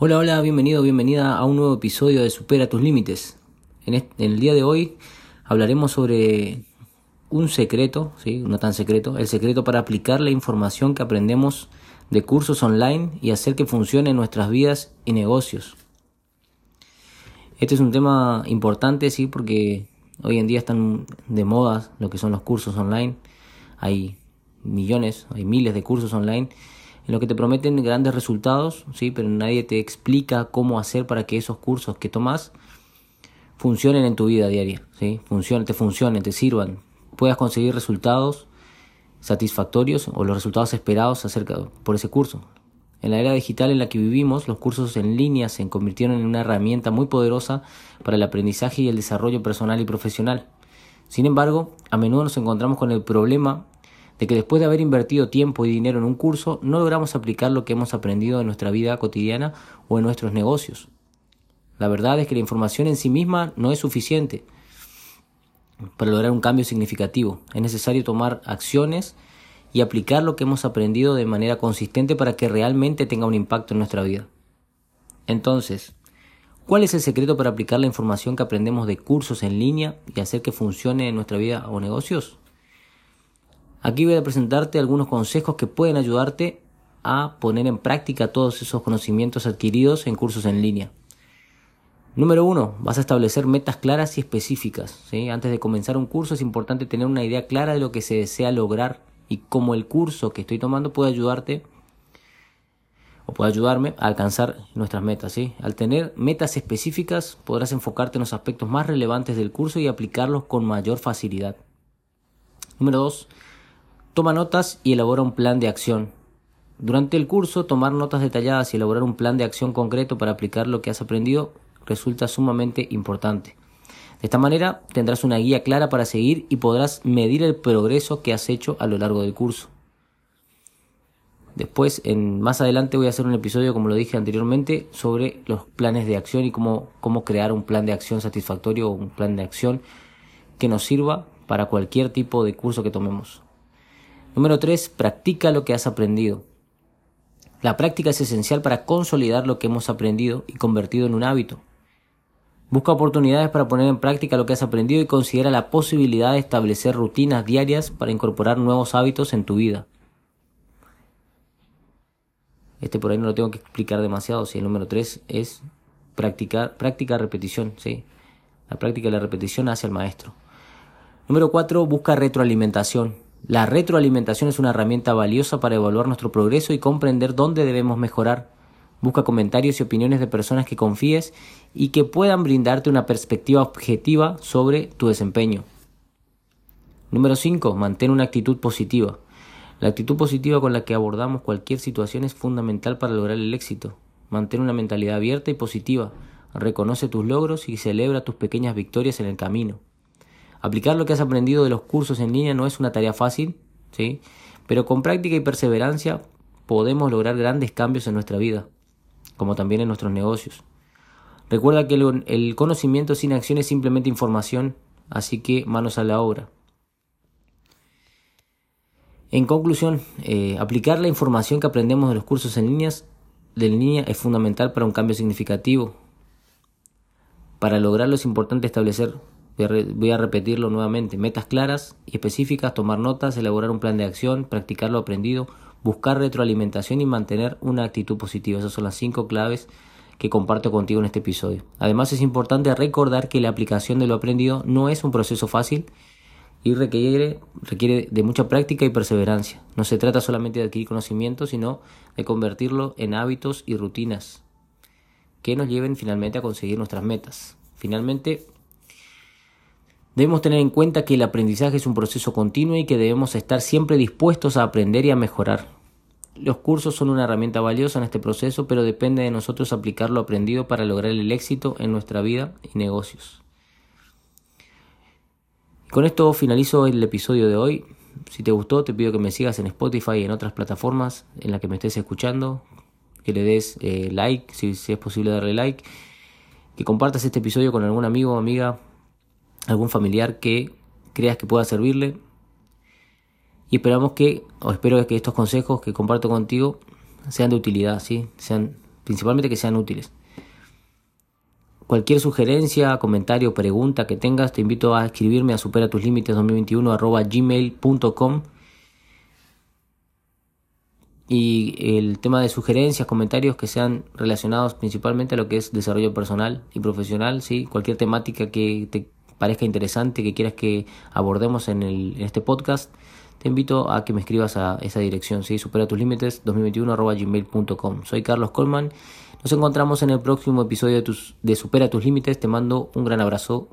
Hola, hola, bienvenido, bienvenida a un nuevo episodio de Supera tus Límites. En, el día de hoy hablaremos sobre un secreto, ¿sí? no tan secreto, el secreto para aplicar la información que aprendemos de cursos online y hacer que funcione en nuestras vidas y negocios. Este es un tema importante, sí, porque hoy en día están de moda lo que son los cursos online. Hay millones, hay miles de cursos online en lo que te prometen grandes resultados, sí, pero nadie te explica cómo hacer para que esos cursos que tomas funcionen en tu vida diaria, sí, funcionen, te funcionen, te sirvan, puedas conseguir resultados satisfactorios o los resultados esperados acerca por ese curso. En la era digital en la que vivimos, los cursos en línea se convirtieron en una herramienta muy poderosa para el aprendizaje y el desarrollo personal y profesional. Sin embargo, a menudo nos encontramos con el problema de que después de haber invertido tiempo y dinero en un curso, no logramos aplicar lo que hemos aprendido en nuestra vida cotidiana o en nuestros negocios. La verdad es que la información en sí misma no es suficiente para lograr un cambio significativo. Es necesario tomar acciones y aplicar lo que hemos aprendido de manera consistente para que realmente tenga un impacto en nuestra vida. Entonces, ¿cuál es el secreto para aplicar la información que aprendemos de cursos en línea y hacer que funcione en nuestra vida o negocios? Aquí voy a presentarte algunos consejos que pueden ayudarte a poner en práctica todos esos conocimientos adquiridos en cursos en línea. Número uno, vas a establecer metas claras y específicas. Antes de comenzar un curso es importante tener una idea clara de lo que se desea lograr y cómo el curso que estoy tomando puede ayudarte o puede ayudarme a alcanzar nuestras metas. ¿sí? Al tener metas específicas podrás enfocarte en los aspectos más relevantes del curso y aplicarlos con mayor facilidad. Número dos, Toma notas y elabora un plan de acción. Durante el curso, tomar notas detalladas y elaborar un plan de acción concreto para aplicar lo que has aprendido resulta sumamente importante. De esta manera tendrás una guía clara para seguir y podrás medir el progreso que has hecho a lo largo del curso. Después, en, más adelante voy a hacer un episodio, como lo dije anteriormente, sobre los planes de acción y cómo, cómo crear un plan de acción satisfactorio o un plan de acción que nos sirva para cualquier tipo de curso que tomemos. Número 3. Practica lo que has aprendido. La práctica es esencial para consolidar lo que hemos aprendido y convertido en un hábito. Busca oportunidades para poner en práctica lo que has aprendido y considera la posibilidad de establecer rutinas diarias para incorporar nuevos hábitos en tu vida. Este por ahí no lo tengo que explicar demasiado. Si el número 3 es practicar, práctica, repetición. ¿sí? La práctica y la repetición hace al maestro. Número 4. Busca retroalimentación. La retroalimentación es una herramienta valiosa para evaluar nuestro progreso y comprender dónde debemos mejorar. Busca comentarios y opiniones de personas que confíes y que puedan brindarte una perspectiva objetiva sobre tu desempeño. Número 5. Mantén una actitud positiva. La actitud positiva con la que abordamos cualquier situación es fundamental para lograr el éxito. Mantén una mentalidad abierta y positiva. Reconoce tus logros y celebra tus pequeñas victorias en el camino. Aplicar lo que has aprendido de los cursos en línea no es una tarea fácil, ¿sí? pero con práctica y perseverancia podemos lograr grandes cambios en nuestra vida, como también en nuestros negocios. Recuerda que el conocimiento sin acción es simplemente información, así que manos a la obra. En conclusión, eh, aplicar la información que aprendemos de los cursos en, líneas, línea es fundamental para un cambio significativo. Para lograrlo es importante establecer Voy a, repetirlo nuevamente. Metas claras y específicas, tomar notas, elaborar un plan de acción, practicar lo aprendido, buscar retroalimentación y mantener una actitud positiva. Esas son las cinco claves que comparto contigo en este episodio. Además es importante recordar que la aplicación de lo aprendido no es un proceso fácil y requiere, requiere de mucha práctica y perseverancia. No se trata solamente de adquirir conocimiento, sino de convertirlo en hábitos y rutinas que nos lleven finalmente a conseguir nuestras metas. Finalmente, Debemos tener en cuenta que el aprendizaje es un proceso continuo y que debemos estar siempre dispuestos a aprender y a mejorar. Los cursos son una herramienta valiosa en este proceso, pero depende de nosotros aplicar lo aprendido para lograr el éxito en nuestra vida y negocios. Con esto finalizo el episodio de hoy. Si te gustó, te pido que me sigas en Spotify y en otras plataformas en las que me estés escuchando, que le des eh, like, si, si es posible darle like, que compartas este episodio con algún amigo o amiga algún familiar que creas que pueda servirle. Y esperamos que, o espero que estos consejos que comparto contigo sean de utilidad, ¿sí? sean principalmente que sean útiles. Cualquier sugerencia, comentario, pregunta que tengas, te invito a escribirme a supera tus límites 2021 gmail.com y el tema de sugerencias, comentarios que sean relacionados principalmente a lo que es desarrollo personal y profesional, ¿sí? cualquier temática que te parezca interesante, que quieras que abordemos en, el, en este podcast, te invito a que me escribas a esa dirección, ¿sí? supera tus límites 2021 gmail.com. Soy Carlos Colman nos encontramos en el próximo episodio de, tus, de Supera tus Límites. Te mando un gran abrazo.